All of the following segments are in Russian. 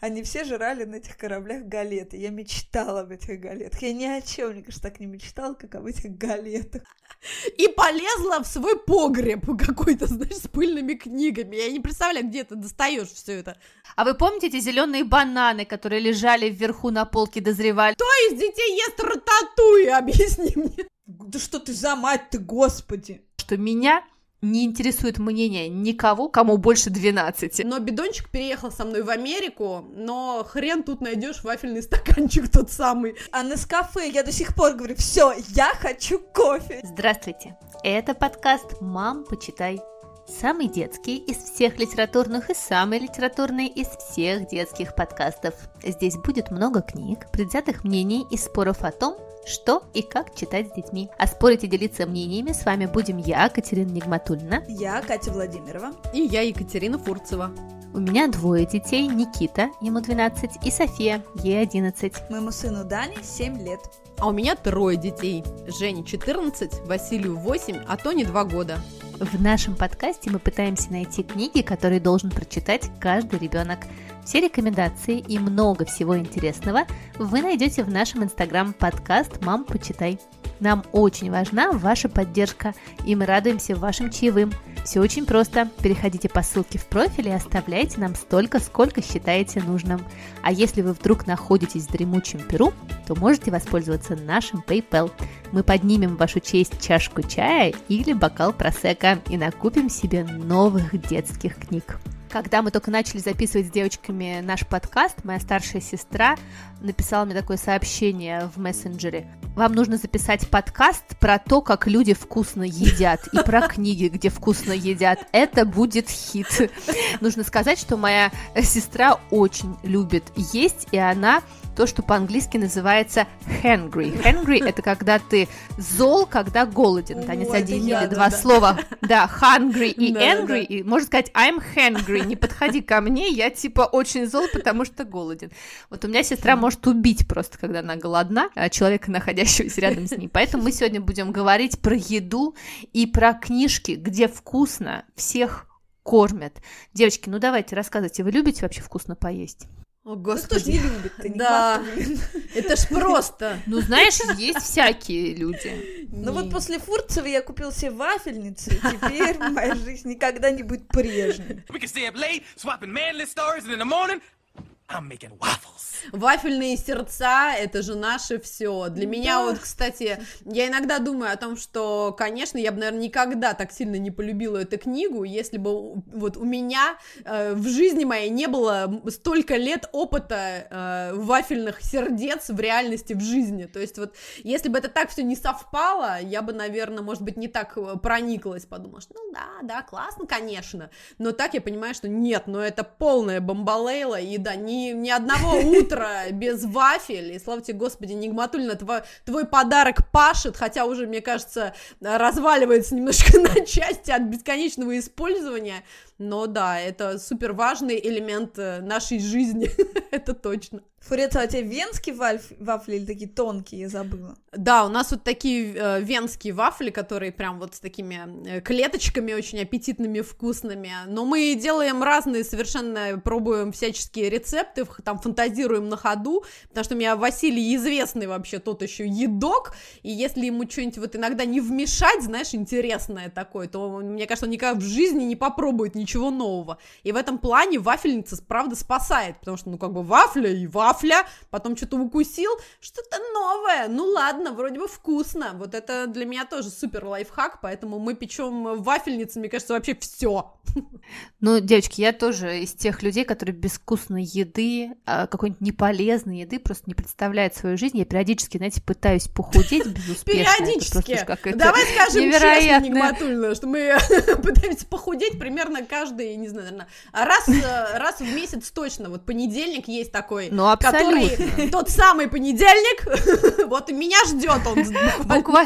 Они все жрали на этих кораблях галеты. Я мечтала об этих галетах. Я ни о чем, мне кажется, так не мечтала, как об этих галетах. И полезла в свой погреб какой-то, знаешь, с пыльными книгами. Я не представляю, где ты достаешь все это. А вы помните эти зеленые бананы, которые лежали вверху на полке, дозревали? Кто из детей ест рататуй? Объясни мне. Да что ты за мать ты, господи! Что меня не интересует мнение никого, кому больше 12. Но бидончик переехал со мной в Америку, но хрен тут найдешь вафельный стаканчик тот самый. А на кафе я до сих пор говорю, все, я хочу кофе. Здравствуйте, это подкаст «Мам, почитай». Самый детский из всех литературных и самый литературный из всех детских подкастов. Здесь будет много книг, предвзятых мнений и споров о том, что и как читать с детьми. А спорить и делиться мнениями с вами будем я, Катерина Нигматульна. Я, Катя Владимирова. И я, Екатерина Фурцева. У меня двое детей, Никита, ему 12, и София, ей 11. Моему сыну Дане 7 лет. А у меня трое детей. Жене 14, Василию 8, а Тоне 2 года. В нашем подкасте мы пытаемся найти книги, которые должен прочитать каждый ребенок. Все рекомендации и много всего интересного вы найдете в нашем инстаграм подкаст «Мам, почитай». Нам очень важна ваша поддержка, и мы радуемся вашим чаевым. Все очень просто. Переходите по ссылке в профиль и оставляйте нам столько, сколько считаете нужным. А если вы вдруг находитесь в дремучем Перу, то можете воспользоваться нашим PayPal. Мы поднимем в вашу честь чашку чая или бокал просека и накупим себе новых детских книг. Когда мы только начали записывать с девочками наш подкаст, моя старшая сестра написала мне такое сообщение в мессенджере. Вам нужно записать подкаст про то, как люди вкусно едят, и про книги, где вкусно едят. Это будет хит. Нужно сказать, что моя сестра очень любит есть, и она то, что по-английски называется hungry. Hungry – это когда ты зол, когда голоден. Они соединили два слова. Да, hungry и angry. И можно сказать I'm hungry, не подходи ко мне, я типа очень зол, потому что голоден. Вот у меня сестра может убить просто, когда она голодна, а человека, находящегося рядом с ней. Поэтому мы сегодня будем говорить про еду и про книжки, где вкусно всех кормят. Девочки, ну давайте рассказывайте, вы любите вообще вкусно поесть? О, господи. Кто ж не любит ты Да, это ж просто. Ну, знаешь, есть всякие люди. Ну вот после Фурцева я купил себе вафельницу, и теперь моя жизнь никогда не будет прежней. I'm making waffles. Вафельные сердца — это же наше все. Для да. меня вот, кстати, я иногда думаю о том, что, конечно, я бы, наверное, никогда так сильно не полюбила эту книгу, если бы вот у меня э, в жизни моей не было столько лет опыта э, вафельных сердец в реальности, в жизни. То есть вот, если бы это так все не совпало, я бы, наверное, может быть, не так э, прониклась, подумала, что, ну да, да, классно, конечно, но так я понимаю, что нет, но это полная бомбалейла, и да, не ни, одного утра без вафель, и слава тебе, Господи, Нигматульна, твой, твой подарок пашет, хотя уже, мне кажется, разваливается немножко на части от бесконечного использования, но да, это супер важный элемент э, нашей жизни, это точно. Фурета, а у тебя венские вафли, вафли или такие тонкие, я забыла? Да, у нас вот такие э, венские вафли, которые прям вот с такими э, клеточками очень аппетитными, вкусными. Но мы делаем разные совершенно, пробуем всяческие рецепты, там фантазируем на ходу, потому что у меня Василий известный вообще тот еще едок, и если ему что-нибудь вот иногда не вмешать, знаешь, интересное такое, то, мне кажется, он никогда в жизни не попробует ничего нового. И в этом плане вафельница, правда, спасает, потому что, ну, как бы вафля и вафля, вафля, потом что-то укусил, что-то новое, ну ладно, вроде бы вкусно, вот это для меня тоже супер лайфхак, поэтому мы печем вафельницы, мне кажется, вообще все. Ну, девочки, я тоже из тех людей, которые без вкусной еды, а, какой-нибудь неполезной еды просто не представляют свою жизнь. Я периодически, знаете, пытаюсь похудеть безуспешно. Периодически. Давай скажем честно, Нигматульна, что мы пытаемся похудеть примерно каждый, не знаю, наверное, раз, э, раз в месяц точно. Вот понедельник есть такой, ну, который тот самый понедельник, вот меня ждет он. Буква...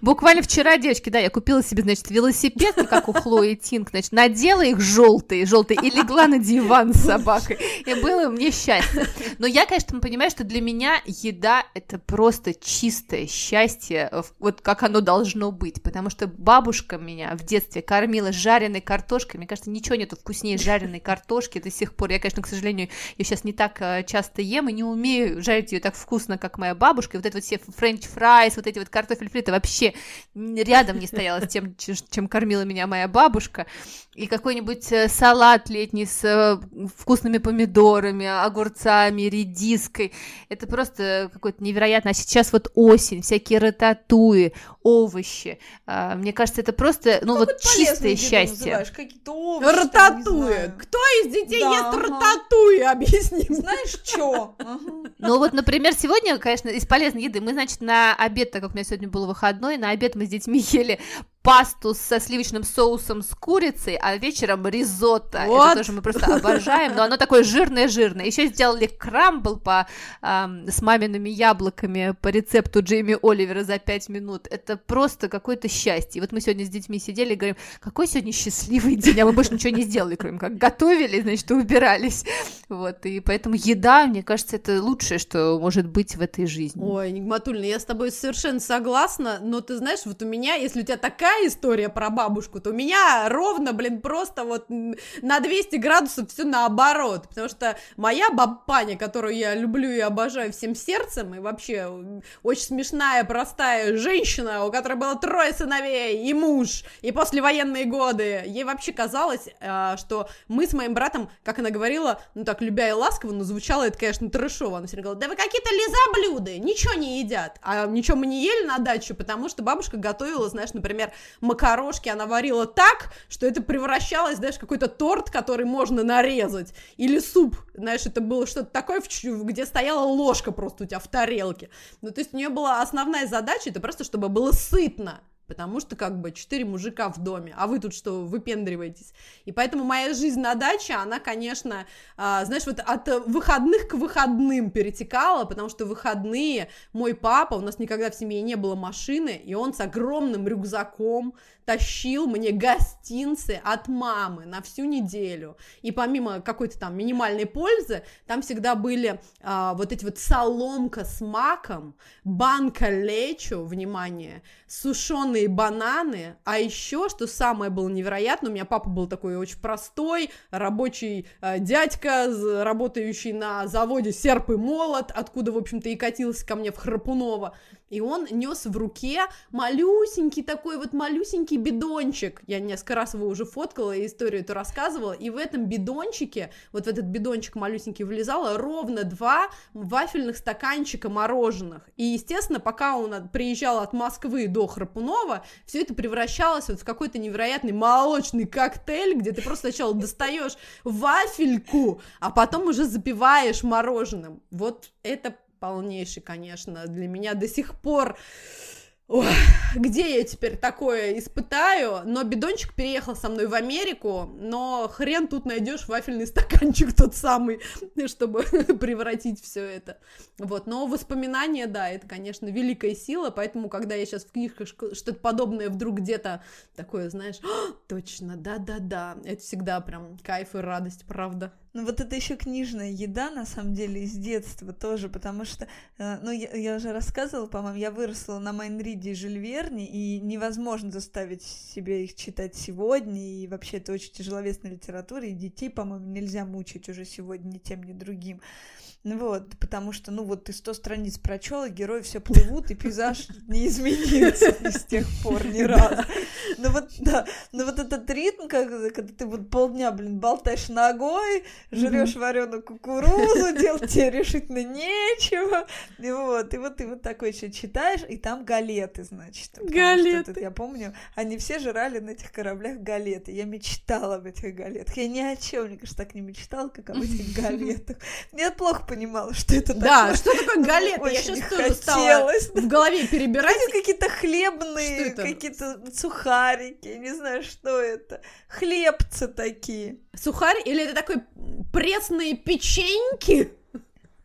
Буквально вчера, девочки, да, я купила себе, значит, велосипед, как у Хлои Тинг, значит, надела их желтые, желтые, и легла на диван с собакой. И было мне счастье. Но я, конечно, понимаю, что для меня еда — это просто чистое счастье, вот как оно должно быть, потому что бабушка меня в детстве кормила жареной картошкой, мне кажется, ничего нету вкуснее жареной картошки до сих пор. Я, конечно, к сожалению, ее сейчас не так э, часто ем и не умею жарить ее так вкусно, как моя бабушка, и вот это вот все french fries, вот эти вот картофель фри, это вообще рядом не стояло с тем, чем кормила меня моя бабушка, и какой-нибудь э, салат летний с э, вкусными помидорами, огурцами, редиской, это просто какой-то невероятно, а сейчас вот осень, всякие рататуи, овощи, а, мне кажется, это просто, ну, вот чистое счастье. Какие-то овощи, рататуи, кто из детей да, ест ага. рататуи, объясни. Знаешь, что? Ну, вот, например, сегодня, конечно, из полезной еды, мы, значит, на обед, так как у меня сегодня был выходной, на обед мы с детьми ели пасту со сливочным соусом с курицей, а вечером ризотто. Вот. Это тоже мы просто обожаем, но оно такое жирное-жирное. Еще сделали крамбл по, эм, с мамиными яблоками по рецепту Джейми Оливера за 5 минут. Это просто какое-то счастье. И вот мы сегодня с детьми сидели и говорим, какой сегодня счастливый день, а мы больше ничего не сделали, кроме как готовили, значит, убирались. Вот, и поэтому еда, мне кажется, это лучшее, что может быть в этой жизни. Ой, Нигматульна, я с тобой совершенно согласна, но ты знаешь, вот у меня, если у тебя такая такая история про бабушку, то у меня ровно, блин, просто вот на 200 градусов все наоборот, потому что моя бабаня, которую я люблю и обожаю всем сердцем, и вообще очень смешная, простая женщина, у которой было трое сыновей и муж, и послевоенные годы, ей вообще казалось, а, что мы с моим братом, как она говорила, ну так, любя и ласково, но звучало это, конечно, трэшово, она всегда говорила, да вы какие-то лизоблюды, ничего не едят, а ничего мы не ели на даче, потому что бабушка готовила, знаешь, например, макарошки она варила так, что это превращалось, знаешь, какой-то торт, который можно нарезать, или суп, знаешь, это было что-то такое, где стояла ложка просто у тебя в тарелке. Ну, то есть у нее была основная задача, это просто, чтобы было сытно, потому что как бы четыре мужика в доме, а вы тут что, выпендриваетесь. И поэтому моя жизнь на даче, она, конечно, а, знаешь, вот от выходных к выходным перетекала, потому что выходные мой папа, у нас никогда в семье не было машины, и он с огромным рюкзаком тащил мне гостинцы от мамы на всю неделю. И помимо какой-то там минимальной пользы, там всегда были а, вот эти вот соломка с маком, банка лечо, внимание, сушеные бананы, а еще, что самое было невероятно, у меня папа был такой очень простой, рабочий а, дядька, работающий на заводе серп и молот, откуда, в общем-то, и катился ко мне в Храпунова, и он нес в руке малюсенький такой вот малюсенький бидончик. Я несколько раз его уже фоткала и историю эту рассказывала. И в этом бидончике, вот в этот бидончик малюсенький влезало ровно два вафельных стаканчика мороженых. И, естественно, пока он приезжал от Москвы до Храпунова, все это превращалось вот в какой-то невероятный молочный коктейль, где ты просто сначала достаешь вафельку, а потом уже запиваешь мороженым. Вот это полнейший, конечно, для меня до сих пор Ой, где я теперь такое испытаю? Но бидончик переехал со мной в Америку, но хрен тут найдешь вафельный стаканчик тот самый, чтобы превратить все это. Вот, но воспоминания, да, это, конечно, великая сила, поэтому, когда я сейчас в книжках что-то подобное вдруг где-то такое, знаешь, точно, да-да-да, это всегда прям кайф и радость, правда. Ну вот это еще книжная еда, на самом деле, из детства тоже, потому что, э, ну я, я уже рассказывала, по-моему, я выросла на Майнриде и Жюль Верне, и невозможно заставить себе их читать сегодня, и вообще это очень тяжеловесная литература, и детей, по-моему, нельзя мучить уже сегодня ни тем, ни другим. Ну вот, потому что, ну вот ты сто страниц прочел, и герои все плывут, и пейзаж не изменился с тех пор ни разу. Ну вот, да, ну вот этот ритм, когда, ты вот полдня, блин, болтаешь ногой, жрешь вареную кукурузу, делать тебе решительно нечего, и вот, и вот ты вот такой еще читаешь, и там галеты, значит. Галеты. я помню, они все жрали на этих кораблях галеты. Я мечтала об этих галетах. Я ни о чем, мне кажется, так не мечтала, как об этих галетах. Мне плохо понимала, что это такое. Да, что такое галеты? Я сейчас тоже стала в голове перебирать. Это какие-то хлебные, какие-то сухарики, не знаю, что это. Хлебцы такие. Сухари? Или это такой пресные печеньки?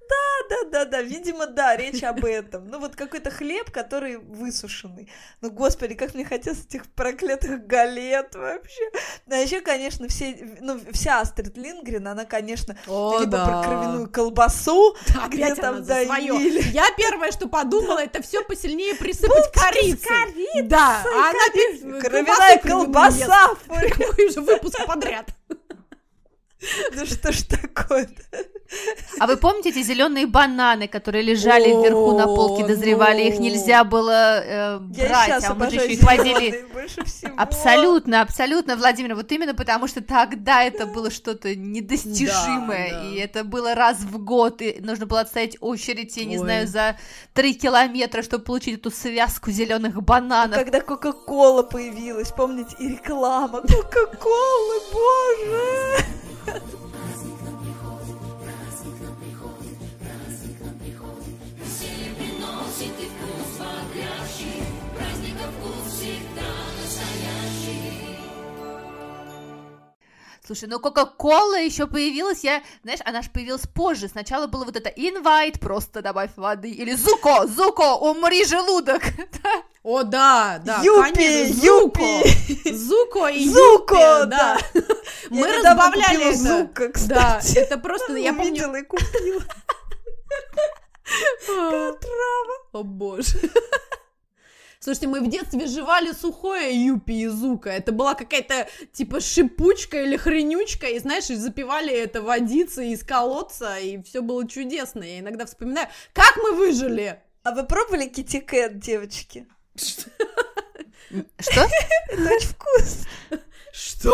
Да, да, да, да, видимо, да, речь об этом. Ну, вот какой-то хлеб, который высушенный. Ну, господи, как мне хотелось этих проклятых галет вообще. А еще, конечно, все, ну, вся Астрид Лингрен, она, конечно, О, либо да. про кровяную колбасу, да, где там доили. Я первое, что подумала, это все посильнее присыпать корицей. Да, а она кровяная колбаса. Какой же выпуск подряд. Ну что ж такое-то? А вы помните эти зеленые бананы, которые лежали О, вверху на полке, дозревали, их нельзя было э, брать, а мы же еще их возили. Абсолютно, абсолютно, Владимир, вот именно потому что тогда это было что-то недостижимое, да, да. и это было раз в год, и нужно было отстоять очередь, я не Ой. знаю, за три километра, чтобы получить эту связку зеленых бананов. Когда Кока-Кола появилась, помните, и реклама Кока-Колы, боже! Слушай, ну Кока-Кола еще появилась, я, знаешь, она же появилась позже. Сначала было вот это инвайт, просто добавь воды, или Зуко, Зуко, умри желудок. О, да, да, Юпи, конечно, Юпи. Зуко и Зуко, Юпи, да. Мы разбавляли это. Зука, кстати. Да, это просто, я помню... и купила. Какая трава. О, боже. Слушайте, мы в детстве жевали сухое юпи и зука. Это была какая-то типа шипучка или хренючка, и знаешь, и запивали это водицей из колодца, и все было чудесно. Я иногда вспоминаю, как мы выжили. А вы пробовали китикет, девочки? Что? Это очень вкусно. Что?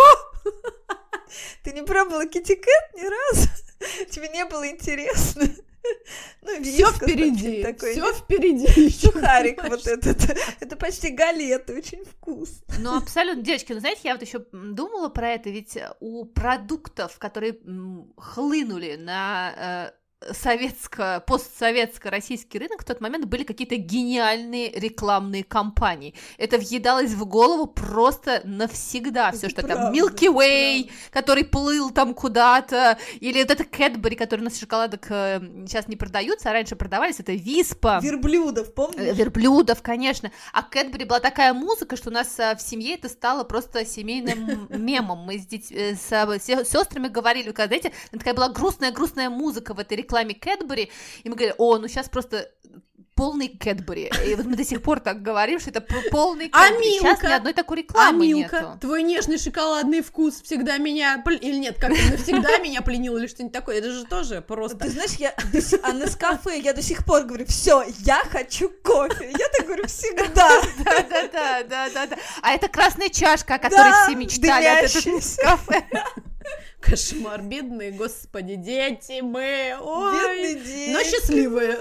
Ты не пробовала китикет ни разу? Тебе не было интересно? Ну, все впереди, такой, все впереди. Сухарик вот этот, это почти галеты, очень вкусно. Ну, абсолютно, девочки, ну, знаете, я вот еще думала про это, ведь у продуктов, которые хлынули на э, советско, постсоветско-российский рынок в тот момент были какие-то гениальные рекламные кампании. Это въедалось в голову просто навсегда. Все, что правда, там Milky Way, правда. который плыл там куда-то, или вот это Кэтбери, который у нас шоколадок э, сейчас не продаются, а раньше продавались, это Виспа. Верблюдов, помнишь? Э, верблюдов, конечно. А Кэтбери была такая музыка, что у нас э, в семье это стало просто семейным мемом. Мы с, деть... с сестрами говорили, когда, знаете, такая была грустная-грустная музыка в этой рекламе рекламе Кэтбери, и мы говорили, о, ну сейчас просто полный Кэтбери. И вот мы до сих пор так говорим, что это полный Кэтбери. А Сейчас ни одной такой рекламы а Милка, нету. твой нежный шоколадный вкус всегда меня... Или нет, как навсегда меня пленил или что-нибудь такое. Это же тоже просто... Ты знаешь, я... А на кафе я до сих пор говорю, все, я хочу кофе. Я так говорю всегда. Да-да-да, да-да-да. А это красная чашка, о которой все мечтали от этого кафе. Кошмар, бедные, господи, дети мы, ой, бедные дети. но счастливые.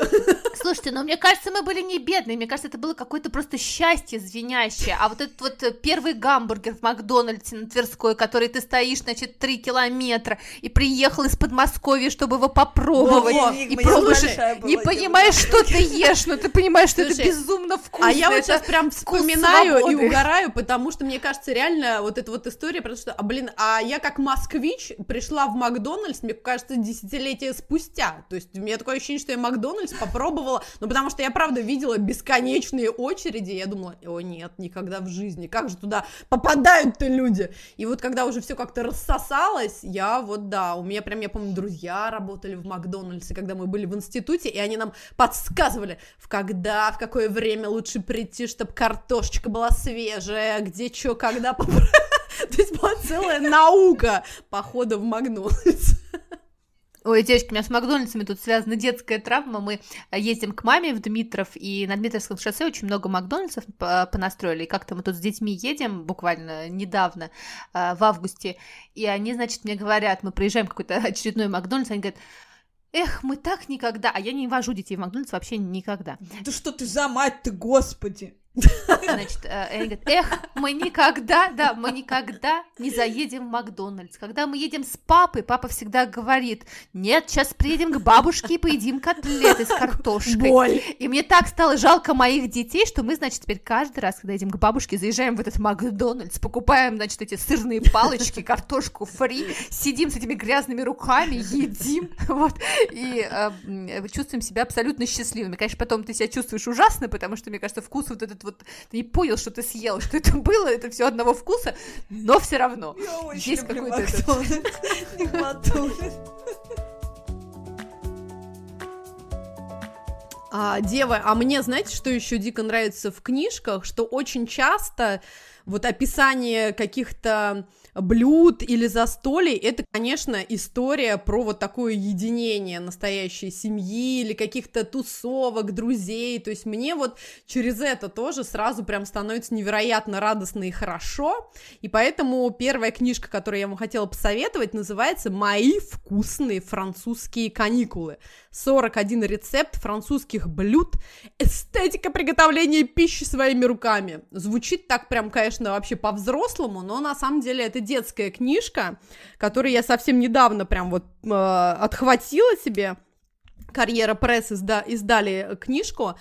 Слушайте, но мне кажется, мы были не бедные, мне кажется, это было какое-то просто счастье звенящее, а вот этот вот э, первый гамбургер в Макдональдсе на Тверской, который ты стоишь, значит, три километра, и приехал из Подмосковья, чтобы его попробовать, Во, и просто не понимаешь, что ты ешь, но ты понимаешь, что это безумно вкусно. А я вот сейчас прям вспоминаю и угораю, потому что мне кажется, реально вот эта вот история, потому что, а, блин, а я как москвич пришла в Макдональдс, мне кажется, десятилетия спустя. То есть у меня такое ощущение, что я Макдональдс попробовала, ну потому что я правда видела бесконечные очереди, я думала, о нет, никогда в жизни, как же туда попадают-то люди? И вот когда уже все как-то рассосалось, я вот да, у меня прям, я помню, друзья работали в Макдональдсе, когда мы были в институте, и они нам подсказывали, в когда, в какое время лучше прийти, чтобы картошечка была свежая, где что, когда поправить. То есть была целая наука похода в Макдональдс. Ой, девочки, у меня с Макдональдсами тут связана детская травма. Мы ездим к маме в Дмитров, и на Дмитровском шоссе очень много Макдональдсов понастроили. И как-то мы тут с детьми едем буквально недавно, а, в августе, и они, значит, мне говорят, мы приезжаем в какой-то очередной Макдональдс, они говорят, Эх, мы так никогда, а я не вожу детей в Макдональдс вообще никогда. Да что ты за мать ты, господи! Значит, э, они говорят, эх, мы никогда, да, мы никогда не заедем в Макдональдс. Когда мы едем с папой, папа всегда говорит, нет, сейчас приедем к бабушке и поедим котлеты с картошкой. Боль. И мне так стало жалко моих детей, что мы, значит, теперь каждый раз, когда едем к бабушке, заезжаем в этот Макдональдс, покупаем, значит, эти сырные палочки, картошку фри, сидим с этими грязными руками, едим, вот, и э, чувствуем себя абсолютно счастливыми. Конечно, потом ты себя чувствуешь ужасно, потому что, мне кажется, вкус вот этот вот, ты не понял, что ты съел, что это было, это все одного вкуса, но все равно. Я есть какой-то этот... А, дева, а мне, знаете, что еще дико нравится в книжках, что очень часто вот описание каких-то блюд или застолий, это, конечно, история про вот такое единение настоящей семьи или каких-то тусовок, друзей, то есть мне вот через это тоже сразу прям становится невероятно радостно и хорошо, и поэтому первая книжка, которую я вам хотела посоветовать, называется «Мои вкусные французские каникулы». 41 рецепт французских блюд, эстетика приготовления пищи своими руками. Звучит так прям, конечно, вообще по-взрослому, но на самом деле это детская книжка, которую я совсем недавно прям вот э, отхватила себе. Карьера пресс изда- издали книжку.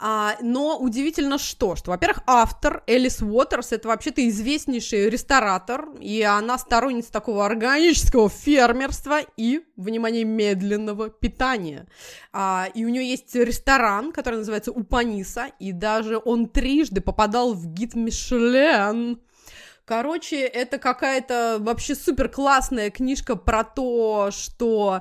А, но удивительно что, что, во-первых, автор Элис Уотерс это вообще-то известнейший ресторатор, и она сторонница такого органического фермерства и, внимание, медленного питания. А, и у нее есть ресторан, который называется Упаниса, и даже он трижды попадал в гид Мишлен. Короче, это какая-то вообще супер классная книжка про то, что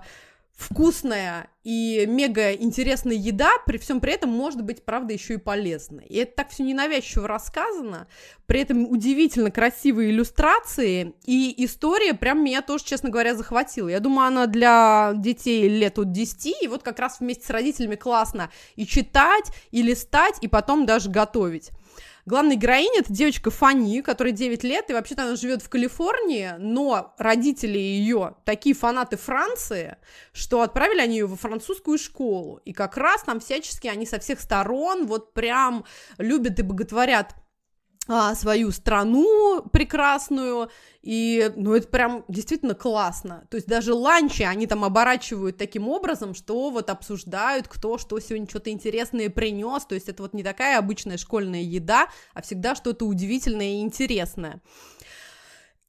вкусная и мега интересная еда, при всем при этом может быть, правда, еще и полезной. И это так все ненавязчиво рассказано, при этом удивительно красивые иллюстрации, и история прям меня тоже, честно говоря, захватила. Я думаю, она для детей лет от 10, и вот как раз вместе с родителями классно и читать, и листать, и потом даже готовить. Главная героиня — это девочка Фани, которой 9 лет, и вообще-то она живет в Калифорнии, но родители ее такие фанаты Франции, что отправили они ее во французскую школу. И как раз там всячески они со всех сторон вот прям любят и боготворят а, свою страну прекрасную, и, ну, это прям действительно классно. То есть даже ланчи они там оборачивают таким образом, что вот обсуждают, кто что сегодня что-то интересное принес. То есть это вот не такая обычная школьная еда, а всегда что-то удивительное и интересное.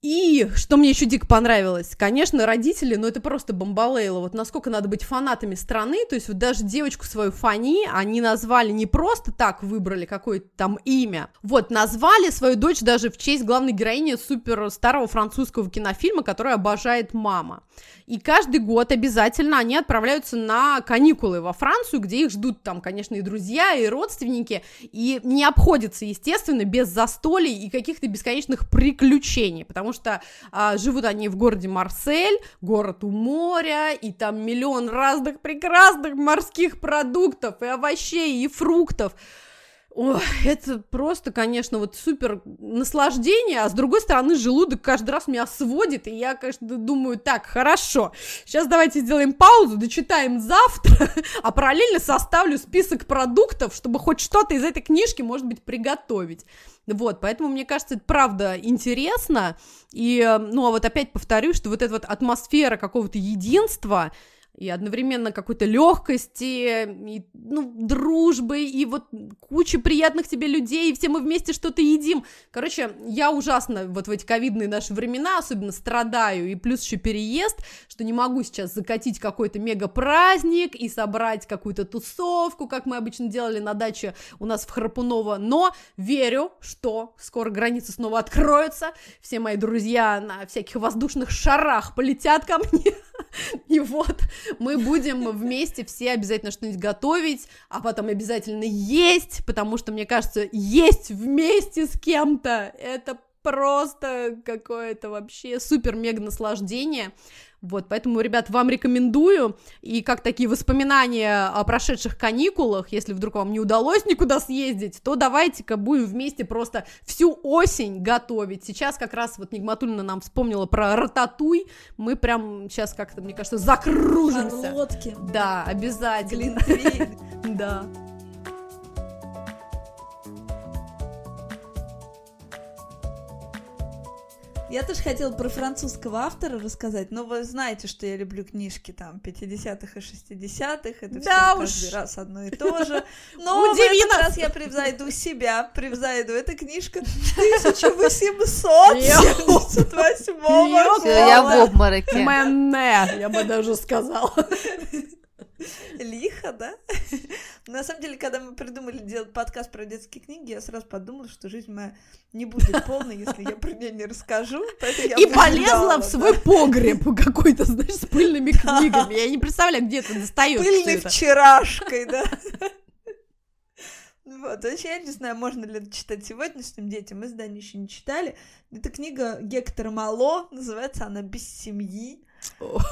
И что мне еще дико понравилось, конечно, родители, ну это просто бомбалейло, вот насколько надо быть фанатами страны, то есть вот даже девочку свою Фани они назвали не просто так, выбрали какое-то там имя, вот, назвали свою дочь даже в честь главной героини супер старого французского кинофильма, который обожает мама. И каждый год обязательно они отправляются на каникулы во Францию, где их ждут там, конечно, и друзья, и родственники, и не обходится, естественно, без застолий и каких-то бесконечных приключений, потому что а, живут они в городе Марсель, город у моря, и там миллион разных прекрасных морских продуктов, и овощей, и фруктов, Ой, это просто, конечно, вот супер наслаждение, а с другой стороны, желудок каждый раз меня сводит, и я, конечно, думаю, так, хорошо, сейчас давайте сделаем паузу, дочитаем завтра, а параллельно составлю список продуктов, чтобы хоть что-то из этой книжки, может быть, приготовить. Вот, поэтому, мне кажется, это правда интересно, и, ну, а вот опять повторю, что вот эта вот атмосфера какого-то единства, и одновременно какой-то легкости, и, ну, дружбы, и вот куча приятных тебе людей, и все мы вместе что-то едим. Короче, я ужасно вот в эти ковидные наши времена особенно страдаю, и плюс еще переезд, что не могу сейчас закатить какой-то мега-праздник и собрать какую-то тусовку, как мы обычно делали на даче у нас в Храпуново, но верю, что скоро границы снова откроются, все мои друзья на всяких воздушных шарах полетят ко мне, и вот мы будем вместе все обязательно что-нибудь готовить, а потом обязательно есть, потому что, мне кажется, есть вместе с кем-то, это просто какое-то вообще супер-мега наслаждение. Вот, поэтому, ребят, вам рекомендую, и как такие воспоминания о прошедших каникулах, если вдруг вам не удалось никуда съездить, то давайте-ка будем вместе просто всю осень готовить. Сейчас как раз вот Нигматульна нам вспомнила про рататуй, мы прям сейчас как-то, мне кажется, закружимся. Шарлотки. Да, обязательно. Да. Я тоже хотела про французского автора рассказать, но вы знаете, что я люблю книжки там 50-х и 60-х, это да все уж. каждый раз одно и то же. Но Удиви в этот нас. раз я превзойду себя, превзойду. Это книжка 1878 года. Я в обмороке. Мэнне, я бы даже сказала. Лихо, да? На самом деле, когда мы придумали делать подкаст про детские книги, я сразу подумала, что жизнь моя не будет полной, если я про нее не расскажу. И полезла в свой погреб какой-то, знаешь, с пыльными книгами. Я не представляю, где ты достаешь. Пыльной вчерашкой, да. Вот, вообще, я не знаю, можно ли это читать сегодняшним детям, мы здание еще не читали. Это книга Гектора Мало, называется она «Без семьи».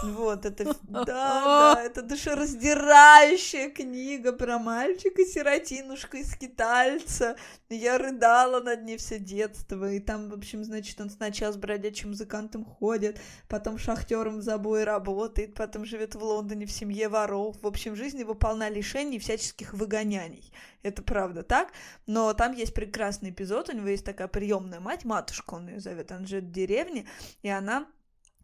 Вот, это, да, да, это душераздирающая книга про мальчика-сиротинушка из скитальца. Я рыдала над ней все детство, и там, в общем, значит, он сначала с бродячим музыкантом ходит, потом шахтером в забое работает, потом живет в Лондоне в семье воров. В общем, жизнь его полна лишений и всяческих выгоняний. Это правда так, но там есть прекрасный эпизод, у него есть такая приемная мать, матушка он ее зовет, она живет в деревне, и она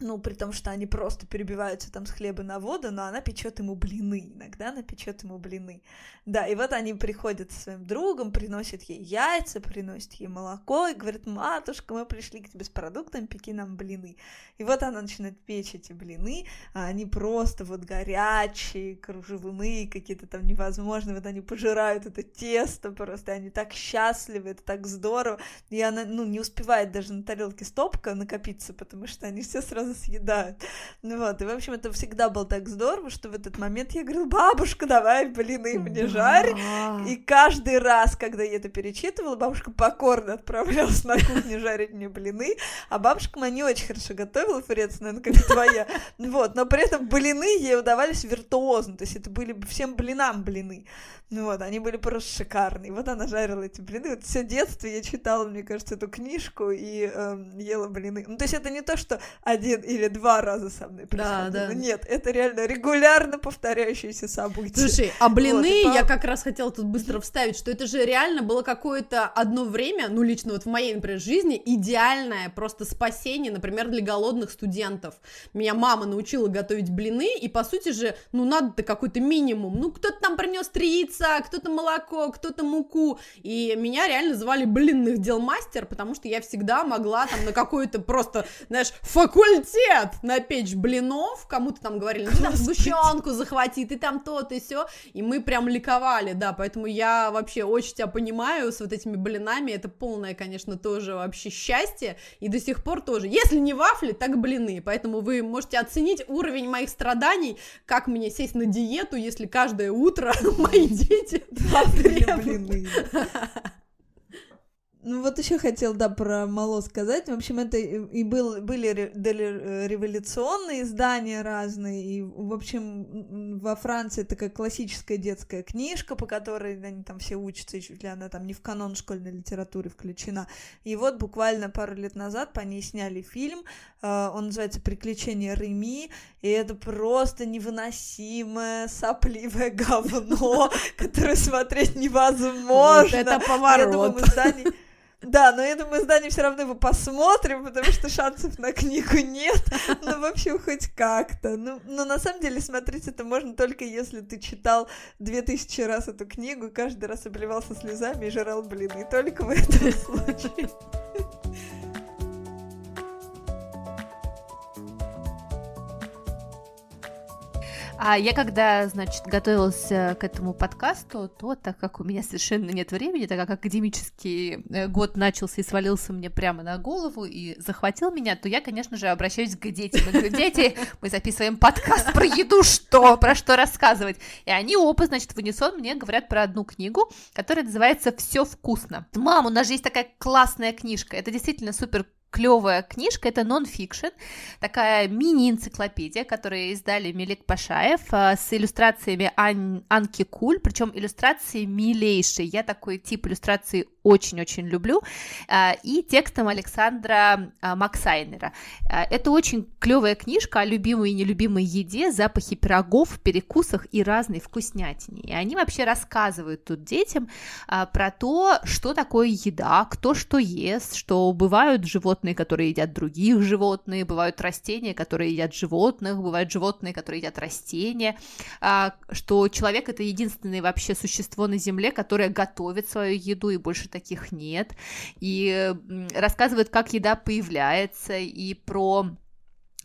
ну, при том, что они просто перебиваются там с хлеба на воду, но она печет ему блины, иногда она печет ему блины. Да, и вот они приходят со своим другом, приносят ей яйца, приносят ей молоко, и говорят, матушка, мы пришли к тебе с продуктами, пеки нам блины. И вот она начинает печь эти блины, а они просто вот горячие, кружевные, какие-то там невозможные, вот они пожирают это тесто просто, они так счастливы, это так здорово, и она, ну, не успевает даже на тарелке стопка накопиться, потому что они все сразу съедают. Ну вот, и, в общем, это всегда было так здорово, что в этот момент я говорила, бабушка, давай блины мне жарь. И каждый раз, когда я это перечитывала, бабушка покорно отправлялась на кухню жарить мне блины, а бабушка моя не очень хорошо готовила, Фрец, наверное, как твоя. Вот, но при этом блины ей удавались виртуозно, то есть это были всем блинам блины. Ну вот, они были просто шикарные. Вот она жарила эти блины. Вот все детство я читала, мне кажется, эту книжку и э, ела блины. Ну, то есть это не то, что один или два раза со мной происходило. Да, да. Нет, это реально регулярно повторяющиеся события. Слушай, а блины, вот, я как раз хотела тут быстро вставить, что это же реально было какое-то одно время, ну, лично вот в моей, например, жизни, идеальное просто спасение, например, для голодных студентов. Меня мама научила готовить блины, и, по сути же, ну, надо-то какой-то минимум. Ну, кто-то там принес три яйца, кто-то молоко, кто-то муку. И меня реально звали блинных дел мастер, потому что я всегда могла там на какой-то просто, знаешь, факультет напечь блинов. Кому-то там говорили, ну там сгущенку захвати, ты там то, ты все. И мы прям ликовали, да, поэтому я вообще очень тебя понимаю с вот этими блинами. Это полное, конечно, тоже вообще счастье. И до сих пор тоже. Если не вафли, так блины. Поэтому вы можете оценить уровень моих страданий, как мне сесть на диету, если каждое утро мои дети дети блины. Вот еще хотел, да, про Мало сказать. В общем, это и был, были революционные издания разные, и, в общем, во Франции такая классическая детская книжка, по которой они там все учатся, чуть ли она там не в канон школьной литературы включена. И вот буквально пару лет назад по ней сняли фильм, э, он называется «Приключения Реми», и это просто невыносимое сопливое говно, которое смотреть невозможно. Вот это поворот. Я думаю, мы да, но я думаю, здание все равно его посмотрим, потому что шансов на книгу нет. Ну, в общем, хоть как-то. Ну, но на самом деле смотреть это можно только если ты читал две тысячи раз эту книгу и каждый раз обливался слезами и жрал блины. Только в этом случае. А я когда, значит, готовилась к этому подкасту, то так как у меня совершенно нет времени, так как академический э, год начался и свалился мне прямо на голову и захватил меня, то я, конечно же, обращаюсь к детям. Я говорю, дети, мы записываем подкаст про еду, что, про что рассказывать. И они оба, значит, в унисон мне говорят про одну книгу, которая называется «Все вкусно». Мам, у нас же есть такая классная книжка, это действительно супер клевая книжка, это нон-фикшн, такая мини-энциклопедия, которую издали Мелик Пашаев а, с иллюстрациями Ан... Анки Куль, причем иллюстрации милейшие. Я такой тип иллюстрации очень-очень люблю, а, и текстом Александра а, Максайнера. А, это очень клевая книжка о любимой и нелюбимой еде, запахе пирогов, перекусах и разной вкуснятине. И они вообще рассказывают тут детям про то, что такое еда, кто что ест, что бывают животные, которые едят других животных, бывают растения, которые едят животных, бывают животные, которые едят растения, что человек это единственное вообще существо на Земле, которое готовит свою еду и больше таких нет, и рассказывает, как еда появляется, и про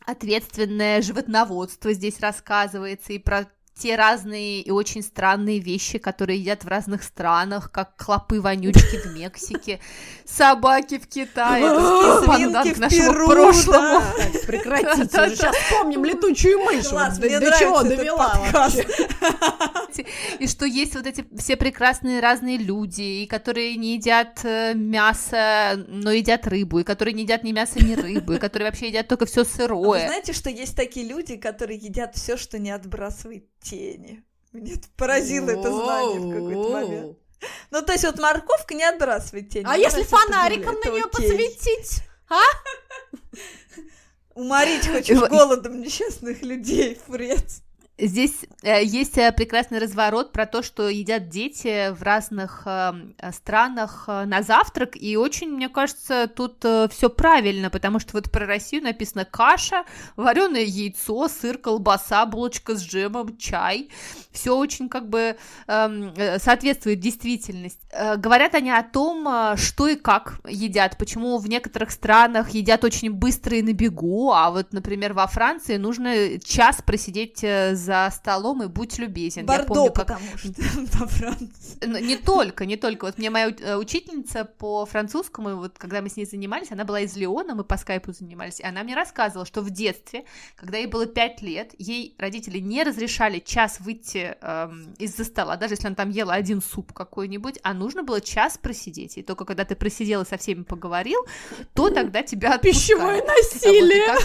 ответственное животноводство здесь рассказывается, и про те разные и очень странные вещи, которые едят в разных странах, как клопы-вонючки в Мексике, собаки в Китае, свинки нашему Перу. Так, прекратите, уже сейчас вспомним летучую мышь, до, чего довела И что есть вот эти все прекрасные разные люди, и которые не едят э, мясо, но едят рыбу, и которые не едят ни мясо, ни рыбу, и которые вообще едят только все сырое. А вы знаете, что есть такие люди, которые едят все, что не отбрасывает тени. Меня поразило это знание в какой-то момент. Ну, то есть вот морковка не отбрасывает тень. А если фонариком на нее посветить? А? Уморить хочешь голодом несчастных людей, Фрец. Здесь э, есть э, прекрасный разворот про то, что едят дети в разных э, странах э, на завтрак, и очень, мне кажется, тут все правильно, потому что вот про Россию написано каша, вареное яйцо, сыр, колбаса, булочка с джемом, чай, все очень как бы эм, соответствует действительности. Говорят они о том, что и как едят, почему в некоторых странах едят очень быстро и на бегу, а вот, например, во Франции нужно час просидеть э, за столом и будь любезен. Бордо, я помню, как... потому что во Франции. Ну, не только, не только. Вот мне моя э, учительница по французскому, вот когда мы с ней занимались, она была из Леона, мы по скайпу занимались, и она мне рассказывала, что в детстве, когда ей было 5 лет, ей родители не разрешали час выйти эм, из-за стола, даже если она там ела один суп какой-нибудь, а нужно было час просидеть. И только когда ты просидел и со всеми поговорил, то тогда тебя отпускают. Пищевое насилие!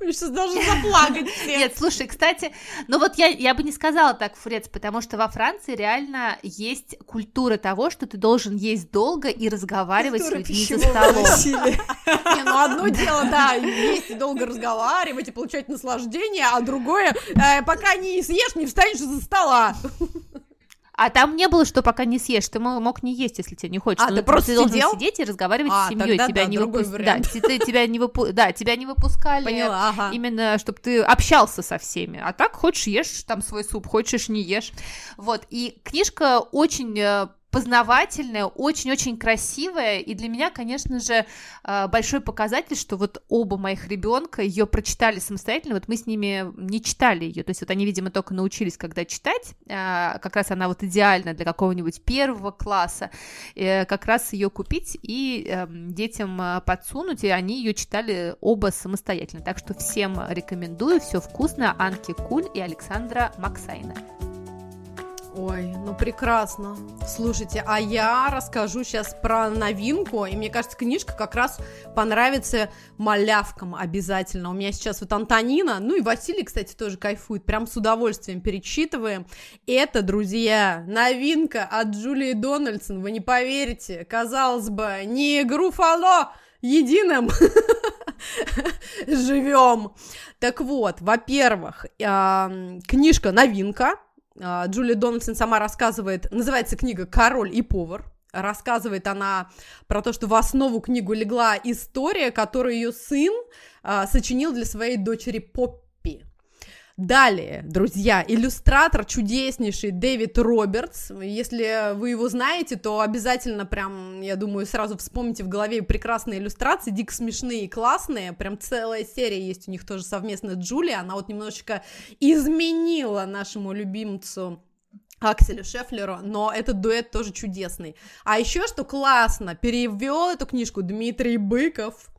Сейчас даже заплакать Нет, слушай, кстати, ну вот я, я бы не сказала так, Фрец, потому что во Франции реально есть культура того, что ты должен есть долго и разговаривать с людьми за столом. Не, ну одно дело, да, есть и долго разговаривать и получать наслаждение, а другое, э, пока не съешь, не встанешь за стола. А там не было, что пока не съешь, ты мог не есть, если тебе не хочется. А, ты просто должен сидеть и разговаривать а, с семьей. Тебя, да, не выпу... да, тебя не выпу... да, тебя не выпускали. Поняла, ага. Именно, чтобы ты общался со всеми. А так хочешь ешь там свой суп, хочешь не ешь. Вот. И книжка очень познавательная, очень-очень красивая, и для меня, конечно же, э, большой показатель, что вот оба моих ребенка ее прочитали самостоятельно, вот мы с ними не читали ее, то есть вот они, видимо, только научились, когда читать, э, как раз она вот идеальна для какого-нибудь первого класса, э, как раз ее купить и эм, детям подсунуть, и они ее читали оба самостоятельно, так что всем рекомендую, все вкусно, Анки Куль и Александра Максайна. Ой, ну прекрасно. Слушайте, а я расскажу сейчас про новинку, и мне кажется, книжка как раз понравится малявкам обязательно. У меня сейчас вот Антонина, ну и Василий, кстати, тоже кайфует, прям с удовольствием перечитываем. Это, друзья, новинка от Джулии Дональдсон, вы не поверите, казалось бы, не Груфало единым живем. Так вот, во-первых, книжка новинка, Джулия Дональдсон сама рассказывает, называется книга «Король и повар». Рассказывает она про то, что в основу книгу легла история, которую ее сын а, сочинил для своей дочери Поппи. Далее, друзья, иллюстратор чудеснейший Дэвид Робертс. Если вы его знаете, то обязательно прям, я думаю, сразу вспомните в голове прекрасные иллюстрации, дико смешные и классные. Прям целая серия есть у них тоже совместно с Джулией. Она вот немножечко изменила нашему любимцу Акселю Шефлеру, но этот дуэт тоже чудесный. А еще что классно, перевел эту книжку Дмитрий Быков,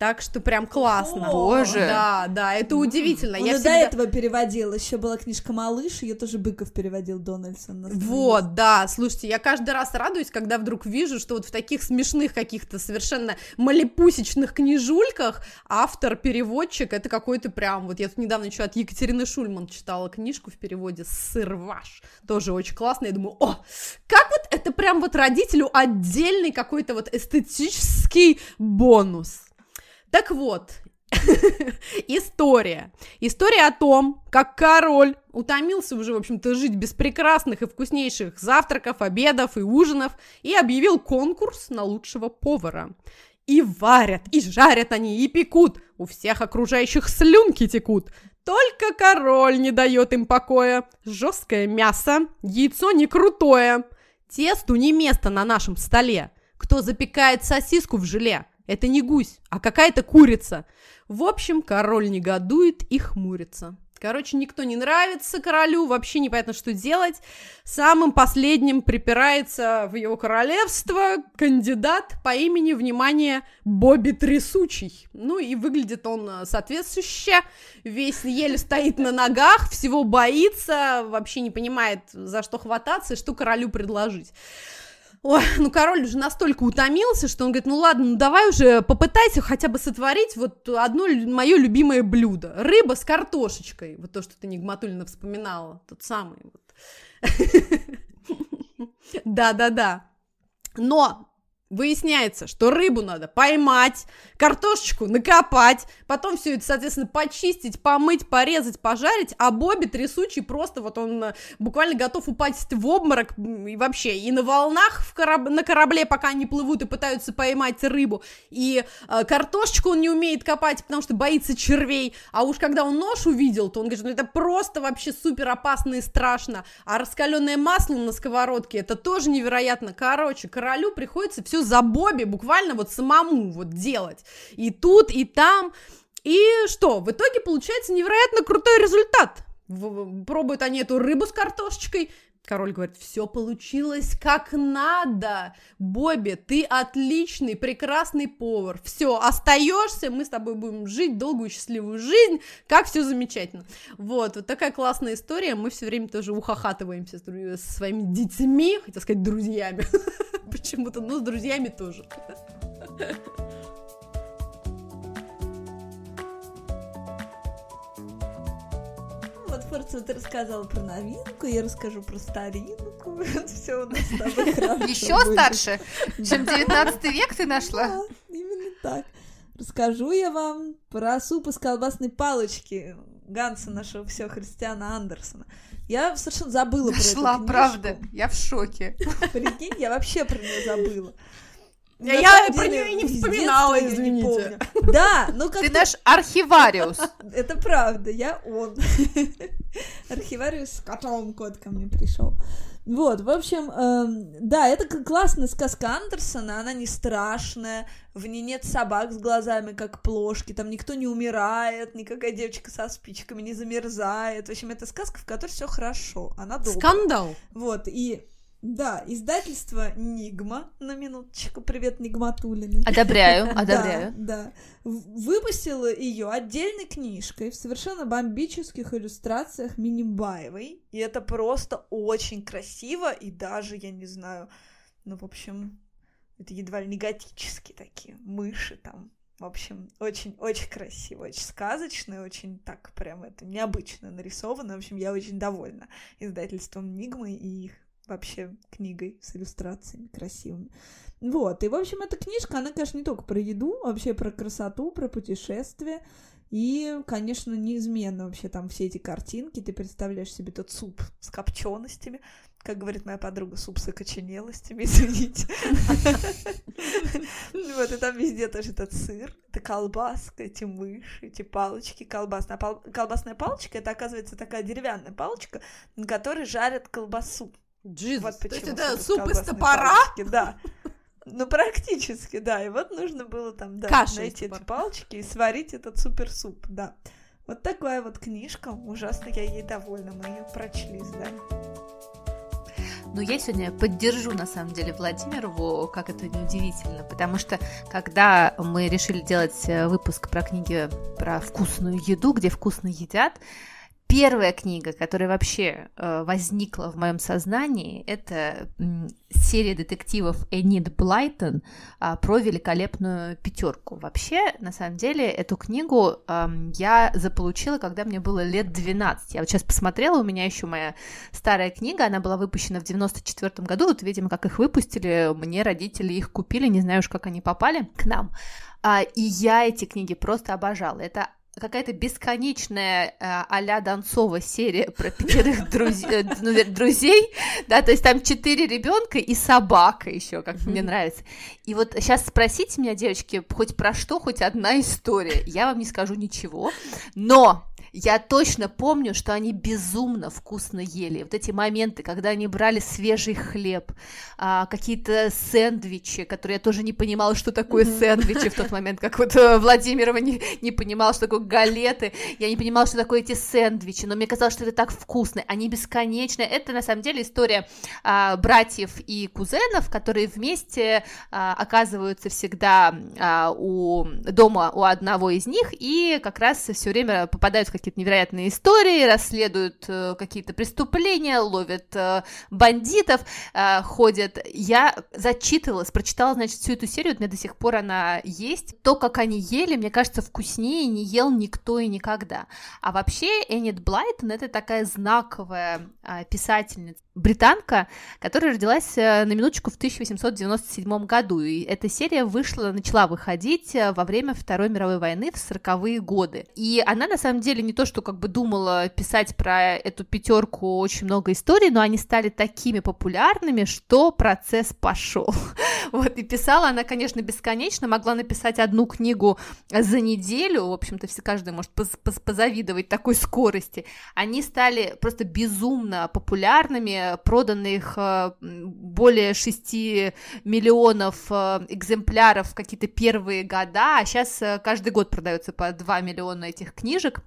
так что прям классно. О, Боже. Да, да, это удивительно. Он я всегда... до этого переводил. Еще была книжка Малыш, ее тоже Быков переводил Дональдсон. Вот, да. Слушайте, я каждый раз радуюсь, когда вдруг вижу, что вот в таких смешных каких-то совершенно малепусечных книжульках автор-переводчик это какой-то прям. Вот я тут недавно еще от Екатерины Шульман читала книжку в переводе «Сырваш». Тоже очень классно. Я думаю, о, как вот это прям вот родителю отдельный какой-то вот эстетический бонус. Так вот, История. История о том, как король утомился уже, в общем-то, жить без прекрасных и вкуснейших завтраков, обедов и ужинов и объявил конкурс на лучшего повара. И варят, и жарят они, и пекут. У всех окружающих слюнки текут. Только король не дает им покоя. Жесткое мясо, яйцо не крутое. Тесту не место на нашем столе. Кто запекает сосиску в желе? Это не гусь, а какая-то курица. В общем, король негодует и хмурится. Короче, никто не нравится королю, вообще непонятно, что делать. Самым последним припирается в его королевство кандидат по имени, внимание, Бобби Трясучий. Ну и выглядит он э, соответствующе, весь еле стоит на ногах, всего боится, вообще не понимает, за что хвататься и что королю предложить. Ой, ну король уже настолько утомился, что он говорит, ну ладно, ну давай уже попытайся хотя бы сотворить вот одно мое любимое блюдо. Рыба с картошечкой. Вот то, что ты Нигматулина вспоминала. Тот самый. Да-да-да. Но Выясняется, что рыбу надо поймать, картошечку накопать, потом все это, соответственно, почистить, помыть, порезать, пожарить, а Бобби трясучий просто вот он э, буквально готов упасть в обморок и вообще и на волнах в кораб... на корабле, пока они плывут и пытаются поймать рыбу, и э, картошечку он не умеет копать, потому что боится червей, а уж когда он нож увидел, то он говорит, ну это просто вообще супер опасно и страшно, а раскаленное масло на сковородке, это тоже невероятно, короче, королю приходится все за Бобби буквально вот самому вот делать. И тут, и там. И что? В итоге получается невероятно крутой результат. Пробуют они эту рыбу с картошечкой, Король говорит, все получилось как надо. Бобби, ты отличный, прекрасный повар. Все, остаешься, мы с тобой будем жить долгую счастливую жизнь, как все замечательно. Вот, вот такая классная история. Мы все время тоже ухахатываемся с, со своими детьми, хотел сказать, друзьями. Почему-то, но с друзьями тоже. Форца, ты рассказала про новинку, я расскажу про старинку. Все у нас с тобой хорошо. Еще старше, чем 19 век ты нашла? Да, именно так. Расскажу я вам про суп из колбасной палочки Ганса нашего все Христиана Андерсона. Я совершенно забыла Нашла, про эту правда, я в шоке. Прикинь, я вообще про нее забыла. На я про нее и не вспоминала, извините. Не да, ну как Ты наш архивариус. Это правда, я он. Архивариус с котом кот ко мне пришел. Вот, в общем, э, да, это классная сказка Андерсона, она не страшная, в ней нет собак с глазами, как плошки, там никто не умирает, никакая девочка со спичками не замерзает. В общем, это сказка, в которой все хорошо, она добрая. Скандал! Вот, и да, издательство Нигма, на минуточку, привет, Нигматулины. Одобряю, одобряю. Да, да. Выпустила ее отдельной книжкой в совершенно бомбических иллюстрациях Минибаевой, и это просто очень красиво, и даже, я не знаю, ну, в общем, это едва ли не готические такие мыши там, в общем, очень-очень красиво, очень сказочно, очень так прям это необычно нарисовано. В общем, я очень довольна издательством Нигмы и их вообще книгой с иллюстрациями красивыми. Вот, и, в общем, эта книжка, она, конечно, не только про еду, вообще про красоту, про путешествия, и, конечно, неизменно вообще там все эти картинки, ты представляешь себе тот суп с копченостями, как говорит моя подруга, суп с окоченелостями, извините. Вот, и там везде тоже этот сыр, это колбаска, эти мыши, эти палочки, колбасная, колбасная палочка, это, оказывается, такая деревянная палочка, на которой жарят колбасу. Джизус. Вот почему. То есть это суп из топора? Да. Ну, практически, да. И вот нужно было там, да, Каша найти эти палочки и сварить этот супер суп, да. Вот такая вот книжка. Ужасно я ей довольна. Мы ее прочли с Даней. Ну, я сегодня поддержу, на самом деле, Владимирову, как это неудивительно, потому что, когда мы решили делать э, выпуск про книги про вкусную еду, где вкусно едят, Первая книга, которая вообще э, возникла в моем сознании, это серия детективов Энид Блайтон э, про великолепную пятерку. Вообще, на самом деле, эту книгу я заполучила, когда мне было лет 12. Я вот сейчас посмотрела, у меня еще моя старая книга, она была выпущена в 94 году. Вот, видимо, как их выпустили, мне родители их купили, не знаю уж, как они попали к нам. А, и я эти книги просто обожала. Это какая-то бесконечная э, а-ля Донцова серия про пятерых друз... Э, ну, друзей, да, то есть там четыре ребенка и собака еще, как мне нравится. И вот сейчас спросите меня, девочки, хоть про что, хоть одна история, я вам не скажу ничего, но я точно помню, что они безумно вкусно ели. Вот эти моменты, когда они брали свежий хлеб, а, какие-то сэндвичи, которые я тоже не понимала, что такое сэндвичи в тот момент, как вот э, Владимирова не, не понимала, что такое галеты, я не понимала, что такое эти сэндвичи, но мне казалось, что это так вкусно, они бесконечные. Это на самом деле история а, братьев и кузенов, которые вместе а, оказываются всегда а, у дома у одного из них и как раз все время попадают в какие-то невероятные истории, расследуют э, какие-то преступления, ловят э, бандитов, э, ходят. Я зачитывалась, прочитала, значит, всю эту серию, у меня до сих пор она есть. То, как они ели, мне кажется, вкуснее не ел никто и никогда. А вообще Эннет Блайтон — это такая знаковая э, писательница, британка, которая родилась э, на минуточку в 1897 году, и эта серия вышла, начала выходить э, во время Второй мировой войны в 40-е годы. И она, на самом деле, не то, что как бы думала писать про эту пятерку очень много историй, но они стали такими популярными, что процесс пошел. Вот, и писала она, конечно, бесконечно, могла написать одну книгу за неделю, в общем-то, все каждый может позавидовать такой скорости. Они стали просто безумно популярными, проданы их э, более 6 миллионов э, экземпляров в какие-то первые года, а сейчас э, каждый год продается по 2 миллиона этих книжек.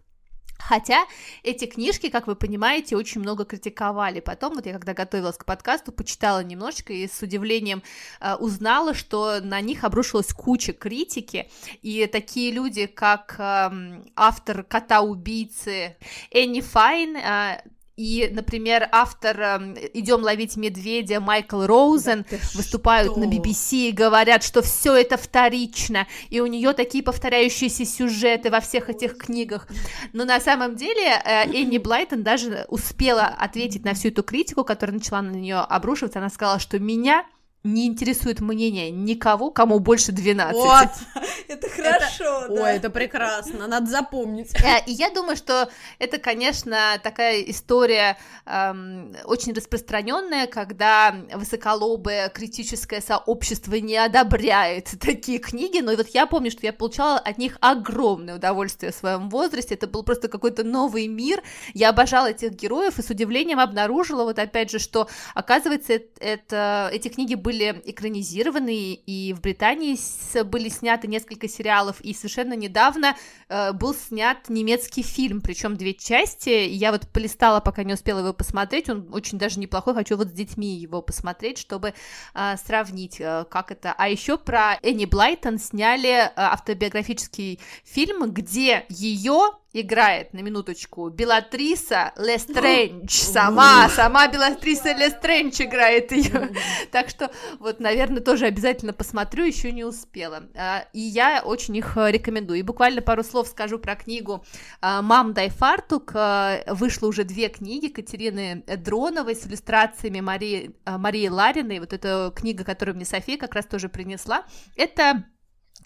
Хотя эти книжки, как вы понимаете, очень много критиковали. Потом, вот я когда готовилась к подкасту, почитала немножечко и с удивлением э, узнала, что на них обрушилась куча критики, и такие люди, как э, автор «Кота-убийцы» Энни Файн, э, и, например, автор эм, «Идем ловить медведя» Майкл Роузен да выступают что? на BBC и говорят, что все это вторично, и у нее такие повторяющиеся сюжеты во всех этих книгах. Но на самом деле э, Энни Блайтон даже успела ответить на всю эту критику, которая начала на нее обрушиваться. Она сказала, что меня не интересует мнение никого, кому больше 12. Вот, это хорошо, это, да. Ой, это прекрасно, надо запомнить. Э, и я думаю, что это, конечно, такая история эм, очень распространенная, когда высоколобое критическое сообщество не одобряет такие книги, но вот я помню, что я получала от них огромное удовольствие в своем возрасте, это был просто какой-то новый мир, я обожала этих героев и с удивлением обнаружила, вот опять же, что, оказывается, это, эти книги были были экранизированы, и в Британии были сняты несколько сериалов, и совершенно недавно э, был снят немецкий фильм, причем две части. Я вот полистала, пока не успела его посмотреть, он очень даже неплохой, хочу вот с детьми его посмотреть, чтобы э, сравнить, э, как это. А еще про Энни Блайтон сняли э, автобиографический фильм, где ее играет, на минуточку, Белатриса Лестрендж, сама, сама Белатриса Лестрендж играет ее, так что вот, наверное, тоже обязательно посмотрю, еще не успела, а, и я очень их э, рекомендую, и буквально пару слов скажу про книгу а, «Мам, дай фартук», а, вышло уже две книги Катерины Дроновой с иллюстрациями Марии, Марии Лариной, вот эта книга, которую мне София как раз тоже принесла, это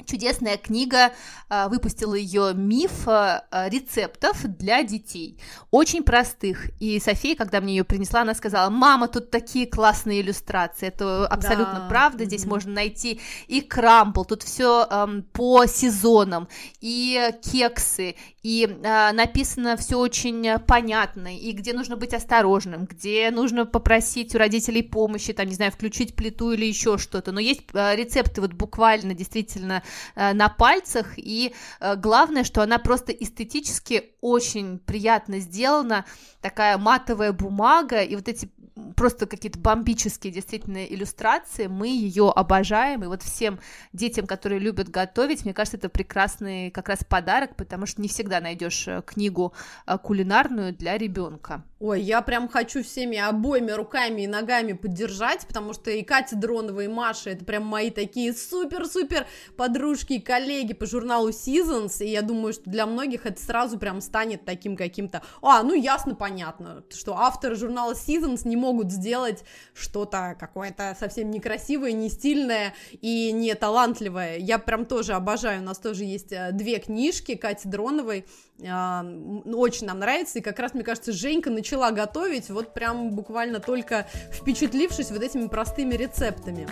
Чудесная книга, а, выпустила ее миф а, рецептов для детей, очень простых. И София, когда мне ее принесла, она сказала: "Мама, тут такие классные иллюстрации". Это абсолютно да. правда. Здесь mm-hmm. можно найти и крампл, тут все эм, по сезонам, и кексы, и э, написано все очень понятно, и где нужно быть осторожным, где нужно попросить у родителей помощи, там не знаю, включить плиту или еще что-то. Но есть э, рецепты вот буквально действительно на пальцах, и э, главное, что она просто эстетически очень приятно сделана, такая матовая бумага, и вот эти просто какие-то бомбические действительно иллюстрации, мы ее обожаем, и вот всем детям, которые любят готовить, мне кажется, это прекрасный как раз подарок, потому что не всегда найдешь э, книгу э, кулинарную для ребенка. Ой, я прям хочу всеми обоими руками и ногами поддержать, потому что и Катя Дронова, и Маша, это прям мои такие супер-супер подружки и коллеги по журналу Seasons, и я думаю, что для многих это сразу прям станет таким каким-то, а, ну ясно, понятно, что авторы журнала Seasons не могут сделать что-то какое-то совсем некрасивое, не стильное и не талантливое. Я прям тоже обожаю, у нас тоже есть э, две книжки Кати Дроновой, а, очень нам нравится, и как раз, мне кажется, Женька начала готовить, вот прям буквально только впечатлившись вот этими простыми рецептами.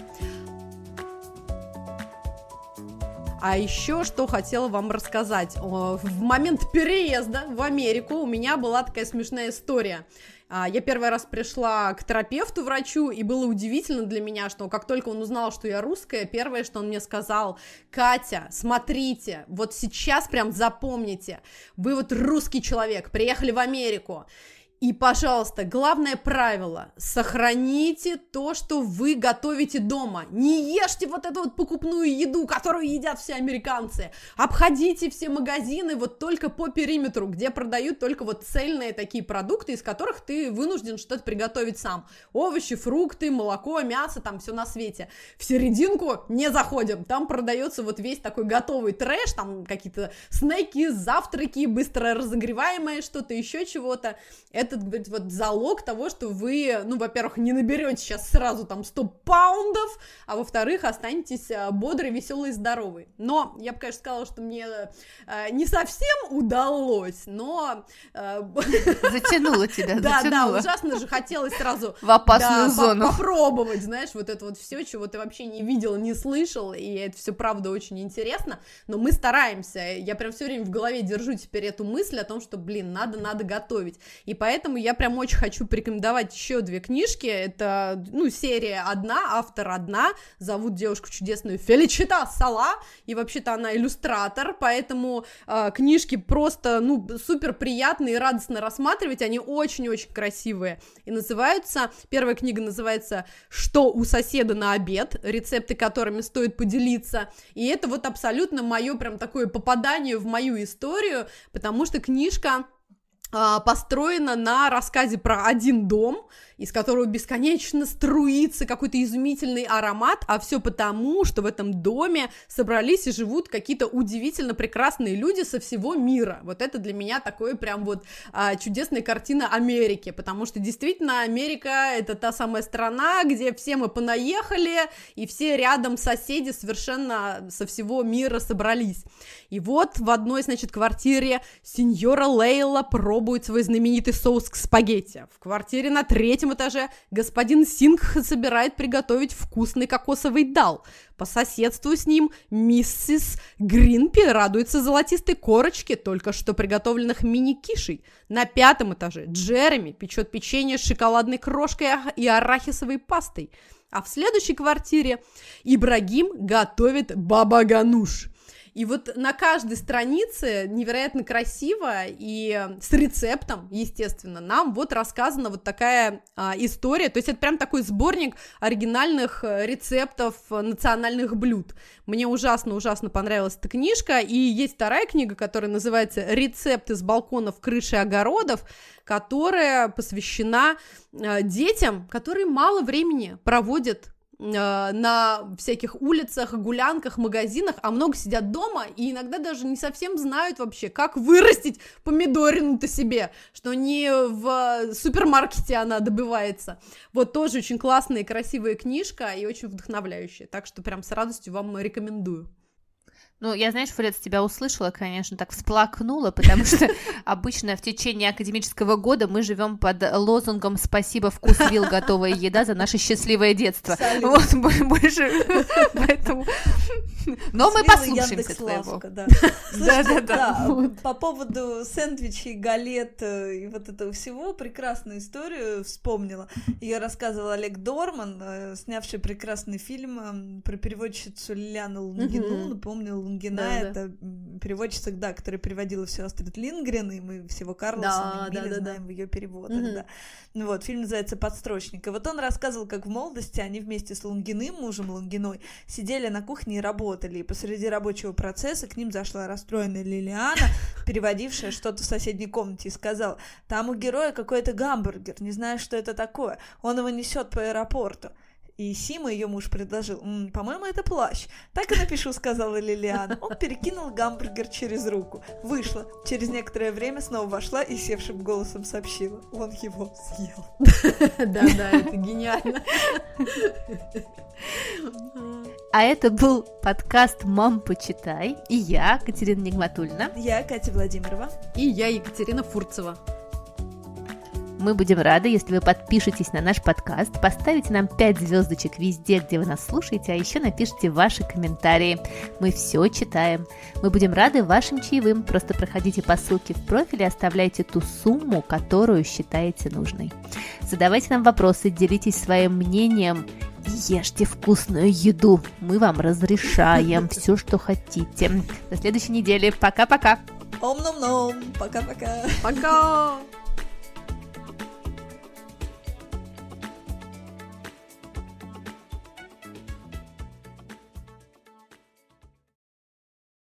А еще что хотела вам рассказать. В момент переезда в Америку у меня была такая смешная история. А, я первый раз пришла к терапевту, врачу, и было удивительно для меня, что как только он узнал, что я русская, первое, что он мне сказал, Катя, смотрите, вот сейчас прям запомните, вы вот русский человек, приехали в Америку, и, пожалуйста, главное правило, сохраните то, что вы готовите дома. Не ешьте вот эту вот покупную еду, которую едят все американцы. Обходите все магазины вот только по периметру, где продают только вот цельные такие продукты, из которых ты вынужден что-то приготовить сам. Овощи, фрукты, молоко, мясо, там все на свете. В серединку не заходим, там продается вот весь такой готовый трэш, там какие-то снеки, завтраки, быстро разогреваемое что-то, еще чего-то. Это этот, говорит, вот залог того, что вы, ну, во-первых, не наберете сейчас сразу там 100 паундов, а во-вторых, останетесь э, бодрый, веселый, здоровый. Но я бы, конечно, сказала, что мне э, не совсем удалось, но... Э, затянуло тебя, Да, да, ужасно же хотелось сразу... В опасную зону. Попробовать, знаешь, вот это вот все, чего ты вообще не видел, не слышал, и это все, правда, очень интересно, но мы стараемся, я прям все время в голове держу теперь эту мысль о том, что, блин, надо, надо готовить, и поэтому поэтому я прям очень хочу порекомендовать еще две книжки. Это, ну, серия одна, автор одна, зовут девушку чудесную Феличита Сала, и вообще-то она иллюстратор, поэтому э, книжки просто, ну, супер приятные и радостно рассматривать, они очень-очень красивые. И называются, первая книга называется «Что у соседа на обед?», рецепты которыми стоит поделиться, и это вот абсолютно мое прям такое попадание в мою историю, потому что книжка построена на рассказе про один дом, из которого бесконечно струится какой-то изумительный аромат, а все потому, что в этом доме собрались и живут какие-то удивительно прекрасные люди со всего мира. Вот это для меня такое прям вот а, чудесная картина Америки, потому что действительно Америка это та самая страна, где все мы понаехали, и все рядом соседи совершенно со всего мира собрались. И вот в одной, значит, квартире сеньора Лейла пробует свой знаменитый соус к спагетти. В квартире на третьем этаже господин Сингх собирает приготовить вкусный кокосовый дал. По соседству с ним миссис Гринпи радуется золотистой корочке только что приготовленных мини-кишей. На пятом этаже Джереми печет печенье с шоколадной крошкой и арахисовой пастой. А в следующей квартире Ибрагим готовит баба-гануш – и вот на каждой странице невероятно красиво и с рецептом, естественно, нам вот рассказана вот такая а, история. То есть это прям такой сборник оригинальных э, рецептов национальных блюд. Мне ужасно-ужасно понравилась эта книжка. И есть вторая книга, которая называется «Рецепты с балконов, крыши, огородов», которая посвящена э, детям, которые мало времени проводят Э, на всяких улицах, гулянках, магазинах, а много сидят дома и иногда даже не совсем знают вообще, как вырастить помидорину-то себе, что не в супермаркете она добывается. Вот тоже очень классная и красивая книжка и очень вдохновляющая, так что прям с радостью вам рекомендую. Ну, я, знаешь, Фред, тебя услышала, конечно, так всплакнула, потому что обычно в течение академического года мы живем под лозунгом «Спасибо, вкус вил, готовая еда за наше счастливое детство». Вот, больше, поэтому... Но мы послушаемся твоего. Да, да, да. По поводу сэндвичей, галет э, и вот этого всего, прекрасную историю вспомнила. Ее рассказывал Олег Дорман, э, снявший прекрасный фильм про переводчицу Лилиану Лунгину, напомнил Лунгина да, это да. переводчица, да, которая переводила все Астрид Лингрен, и мы всего Карлсона да, и Милли да, да, знаем да. в ее переводах, угу. да. Ну вот, фильм называется «Подстрочник». И вот он рассказывал, как в молодости они вместе с Лунгиным, мужем Лунгиной, сидели на кухне и работали, и посреди рабочего процесса к ним зашла расстроенная Лилиана, переводившая что-то в соседней комнате, и сказала, там у героя какой-то гамбургер, не знаю, что это такое, он его несет по аэропорту. И Сима, ее муж, предложил, М, по-моему, это плащ. Так и напишу, сказала Лилиана. Он перекинул гамбургер через руку. Вышла. Через некоторое время снова вошла и севшим голосом сообщила. Он его съел. Да-да, это гениально. А это был подкаст «Мам, почитай». И я, Катерина Нигматульна. Я, Катя Владимирова. И я, Екатерина Фурцева. Мы будем рады, если вы подпишетесь на наш подкаст, поставите нам 5 звездочек везде, где вы нас слушаете, а еще напишите ваши комментарии. Мы все читаем. Мы будем рады вашим чаевым. Просто проходите по ссылке в профиле, оставляйте ту сумму, которую считаете нужной. Задавайте нам вопросы, делитесь своим мнением и ешьте вкусную еду. Мы вам разрешаем все, что хотите. До следующей недели. Пока-пока. Ом-ном-ном. Пока-пока. Пока. -пока. Пока.